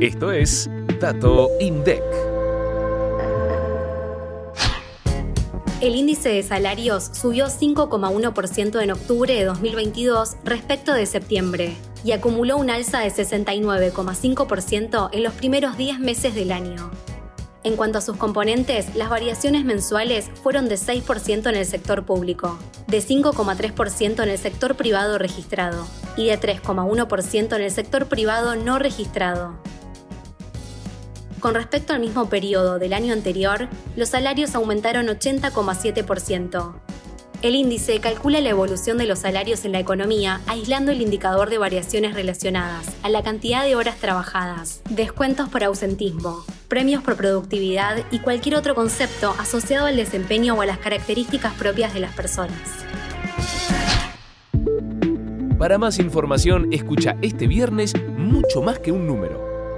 Esto es Dato INDEC. El índice de salarios subió 5,1% en octubre de 2022 respecto de septiembre y acumuló un alza de 69,5% en los primeros 10 meses del año. En cuanto a sus componentes, las variaciones mensuales fueron de 6% en el sector público, de 5,3% en el sector privado registrado y de 3,1% en el sector privado no registrado. Con respecto al mismo periodo del año anterior, los salarios aumentaron 80,7%. El índice calcula la evolución de los salarios en la economía aislando el indicador de variaciones relacionadas a la cantidad de horas trabajadas, descuentos por ausentismo, premios por productividad y cualquier otro concepto asociado al desempeño o a las características propias de las personas. Para más información, escucha este viernes mucho más que un número.